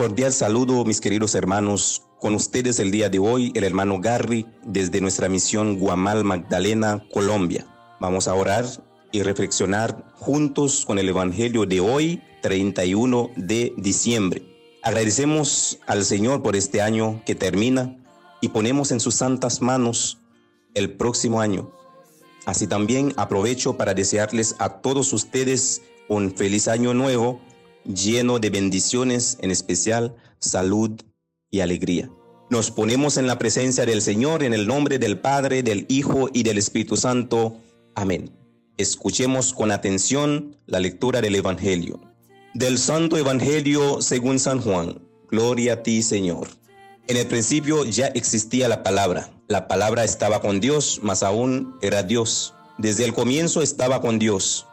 Cordial saludo, mis queridos hermanos. Con ustedes el día de hoy, el hermano Garry, desde nuestra misión Guamal Magdalena, Colombia. Vamos a orar y reflexionar juntos con el Evangelio de hoy, 31 de diciembre. Agradecemos al Señor por este año que termina y ponemos en sus santas manos el próximo año. Así también aprovecho para desearles a todos ustedes un feliz año nuevo lleno de bendiciones, en especial salud y alegría. Nos ponemos en la presencia del Señor en el nombre del Padre, del Hijo y del Espíritu Santo. Amén. Escuchemos con atención la lectura del Evangelio. Del Santo Evangelio según San Juan. Gloria a ti, Señor. En el principio ya existía la palabra. La palabra estaba con Dios, mas aún era Dios. Desde el comienzo estaba con Dios.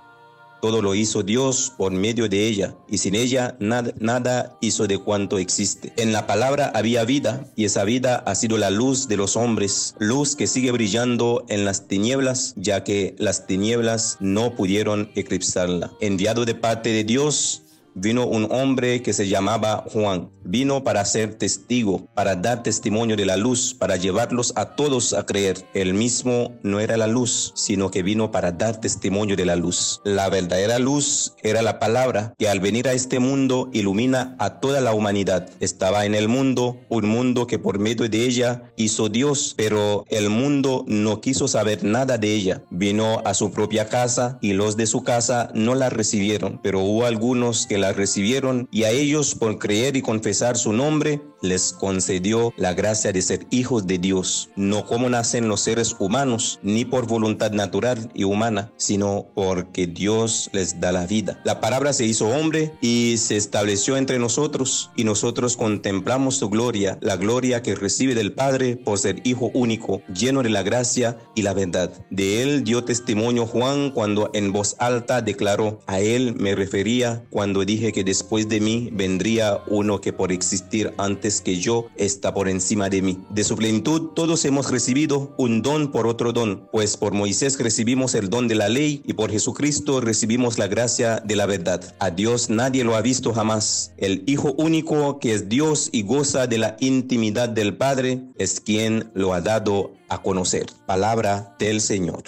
Todo lo hizo Dios por medio de ella, y sin ella nada, nada, hizo de cuanto existe. En la palabra había vida, y esa vida ha sido la luz de los hombres, luz que sigue brillando en las tinieblas, ya que las tinieblas no pudieron eclipsarla. Enviado de parte de Dios, vino un hombre que se llamaba Juan. Vino para ser testigo, para dar testimonio de la luz, para llevarlos a todos a creer. Él mismo no era la luz, sino que vino para dar testimonio de la luz. La verdadera luz era la palabra que al venir a este mundo ilumina a toda la humanidad. Estaba en el mundo, un mundo que por medio de ella hizo Dios, pero el mundo no quiso saber nada de ella. Vino a su propia casa y los de su casa no la recibieron, pero hubo algunos que la recibieron y a ellos por creer y confesar su nombre les concedió la gracia de ser hijos de Dios, no como nacen los seres humanos, ni por voluntad natural y humana, sino porque Dios les da la vida. La palabra se hizo hombre y se estableció entre nosotros y nosotros contemplamos su gloria, la gloria que recibe del Padre por ser hijo único, lleno de la gracia y la verdad. De él dio testimonio Juan cuando en voz alta declaró, a él me refería cuando dije que después de mí vendría uno que por existir antes que yo está por encima de mí. De su plenitud todos hemos recibido un don por otro don, pues por Moisés recibimos el don de la ley y por Jesucristo recibimos la gracia de la verdad. A Dios nadie lo ha visto jamás. El Hijo único que es Dios y goza de la intimidad del Padre es quien lo ha dado a conocer. Palabra del Señor.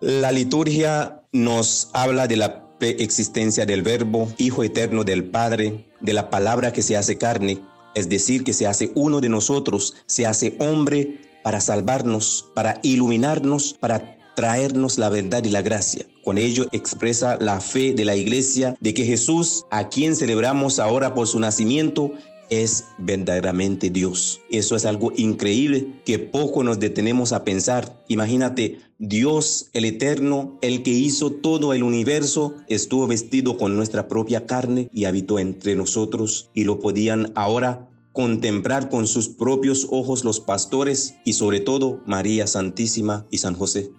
La liturgia nos habla de la existencia del Verbo, Hijo eterno del Padre, de la palabra que se hace carne, es decir, que se hace uno de nosotros, se hace hombre para salvarnos, para iluminarnos, para traernos la verdad y la gracia. Con ello expresa la fe de la iglesia de que Jesús, a quien celebramos ahora por su nacimiento, es verdaderamente Dios. Eso es algo increíble que poco nos detenemos a pensar. Imagínate, Dios el Eterno, el que hizo todo el universo, estuvo vestido con nuestra propia carne y habitó entre nosotros y lo podían ahora contemplar con sus propios ojos los pastores y sobre todo María Santísima y San José.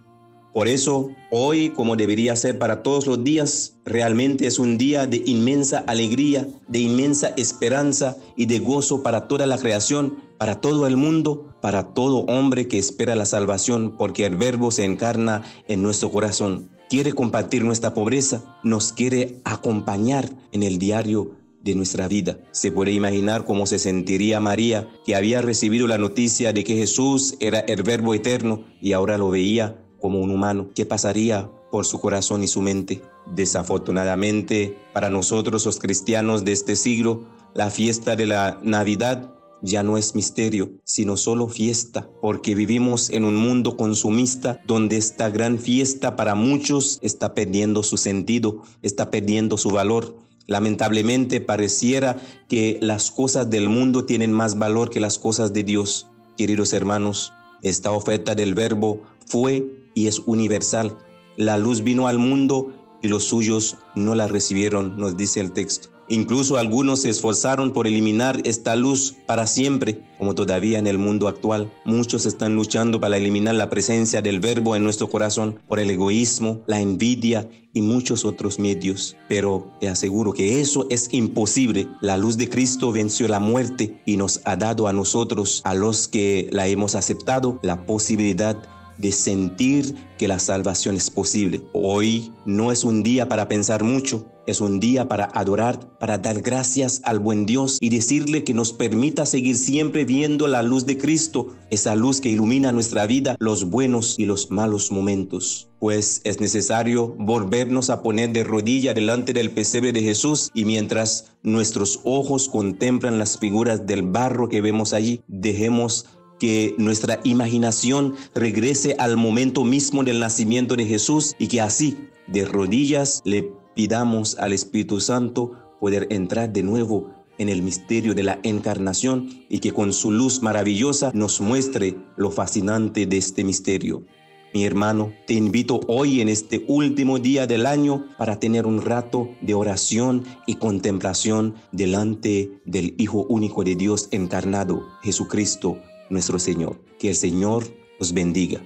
Por eso, hoy, como debería ser para todos los días, realmente es un día de inmensa alegría, de inmensa esperanza y de gozo para toda la creación, para todo el mundo, para todo hombre que espera la salvación, porque el Verbo se encarna en nuestro corazón. Quiere compartir nuestra pobreza, nos quiere acompañar en el diario de nuestra vida. Se puede imaginar cómo se sentiría María, que había recibido la noticia de que Jesús era el Verbo eterno y ahora lo veía como un humano. ¿Qué pasaría por su corazón y su mente? Desafortunadamente, para nosotros los cristianos de este siglo, la fiesta de la Navidad ya no es misterio, sino solo fiesta, porque vivimos en un mundo consumista donde esta gran fiesta para muchos está perdiendo su sentido, está perdiendo su valor. Lamentablemente pareciera que las cosas del mundo tienen más valor que las cosas de Dios. Queridos hermanos, esta oferta del verbo fue y es universal. La luz vino al mundo y los suyos no la recibieron, nos dice el texto. Incluso algunos se esforzaron por eliminar esta luz para siempre, como todavía en el mundo actual. Muchos están luchando para eliminar la presencia del verbo en nuestro corazón por el egoísmo, la envidia y muchos otros medios. Pero te aseguro que eso es imposible. La luz de Cristo venció la muerte y nos ha dado a nosotros, a los que la hemos aceptado, la posibilidad de sentir que la salvación es posible. Hoy no es un día para pensar mucho, es un día para adorar, para dar gracias al buen Dios y decirle que nos permita seguir siempre viendo la luz de Cristo, esa luz que ilumina nuestra vida, los buenos y los malos momentos. Pues es necesario volvernos a poner de rodilla delante del pesebre de Jesús y mientras nuestros ojos contemplan las figuras del barro que vemos allí, dejemos que nuestra imaginación regrese al momento mismo del nacimiento de Jesús y que así, de rodillas, le pidamos al Espíritu Santo poder entrar de nuevo en el misterio de la encarnación y que con su luz maravillosa nos muestre lo fascinante de este misterio. Mi hermano, te invito hoy en este último día del año para tener un rato de oración y contemplación delante del Hijo único de Dios encarnado, Jesucristo, nuestro Señor. Que el Señor os bendiga.